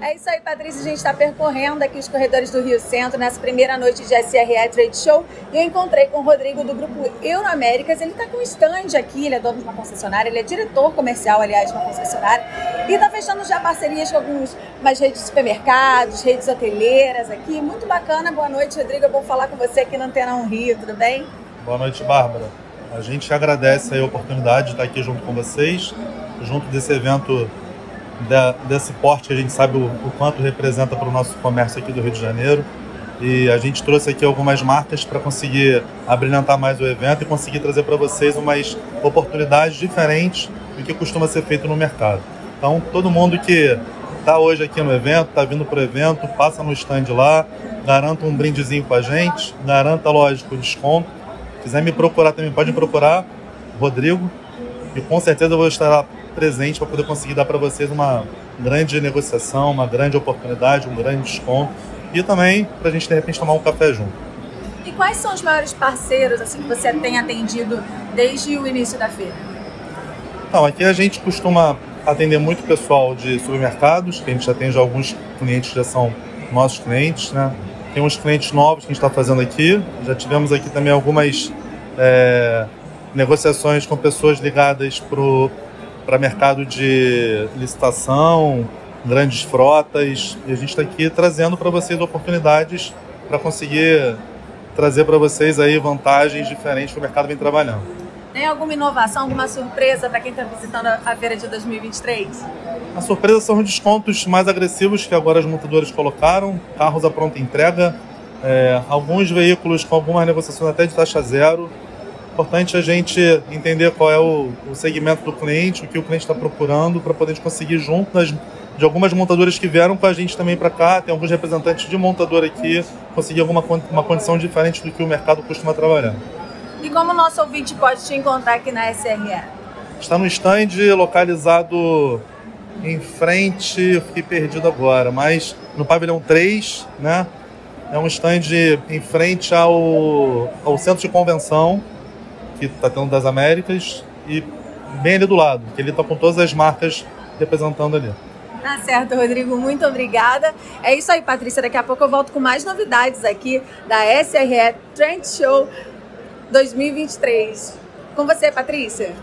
É isso aí, Patrícia. A gente está percorrendo aqui os corredores do Rio Centro nessa primeira noite de SRE Trade Show. E eu encontrei com o Rodrigo do grupo Euroaméricas. Ele está com um stand aqui, ele é dono de uma concessionária, ele é diretor comercial, aliás, de uma concessionária. E está fechando já parcerias com algumas redes de supermercados, redes hoteleiras aqui. Muito bacana. Boa noite, Rodrigo. Eu vou falar com você aqui na Antena 1 Rio, tudo bem? Boa noite, Bárbara. A gente agradece a oportunidade de estar aqui junto com vocês, junto desse evento da, desse porte que a gente sabe o, o quanto representa para o nosso comércio aqui do Rio de Janeiro. E a gente trouxe aqui algumas marcas para conseguir abrilhantar mais o evento e conseguir trazer para vocês umas oportunidades diferentes do que costuma ser feito no mercado. Então, todo mundo que está hoje aqui no evento, está vindo para o evento, passa no stand lá, garanta um brindezinho com a gente, garanta, lógico, desconto. Se quiser me procurar também, pode me procurar, Rodrigo, e com certeza eu vou estar presente para poder conseguir dar para vocês uma grande negociação, uma grande oportunidade, um grande desconto e também para a gente de repente tomar um café junto. E quais são os maiores parceiros assim que você tem atendido desde o início da feira? Então, aqui a gente costuma atender muito pessoal de supermercados, que a gente já tem já alguns clientes que já são nossos clientes, né? Tem uns clientes novos que a gente está fazendo aqui. Já tivemos aqui também algumas é, negociações com pessoas ligadas para para mercado de licitação, grandes frotas, e a gente está aqui trazendo para vocês oportunidades para conseguir trazer para vocês aí vantagens diferentes que o mercado vem trabalhando. Tem alguma inovação, alguma surpresa para quem está visitando a feira de 2023? A surpresa são os descontos mais agressivos que agora as montadoras colocaram, carros à pronta entrega, é, alguns veículos com algumas negociações até de taxa zero, importante a gente entender qual é o, o segmento do cliente, o que o cliente está procurando, para poder conseguir junto das, de algumas montadoras que vieram com a gente também para cá, tem alguns representantes de montadora aqui, conseguir alguma uma condição diferente do que o mercado costuma trabalhar. E como o nosso ouvinte pode te encontrar aqui na SRE? Está no stand localizado em frente, fiquei perdido agora, mas no pavilhão 3, né? É um stand em frente ao, ao centro de convenção, que está tendo das Américas e bem ali do lado, que ele está com todas as marcas representando ali. Tá certo, Rodrigo. Muito obrigada. É isso aí, Patrícia. Daqui a pouco eu volto com mais novidades aqui da SRE Trend Show 2023. Com você, Patrícia.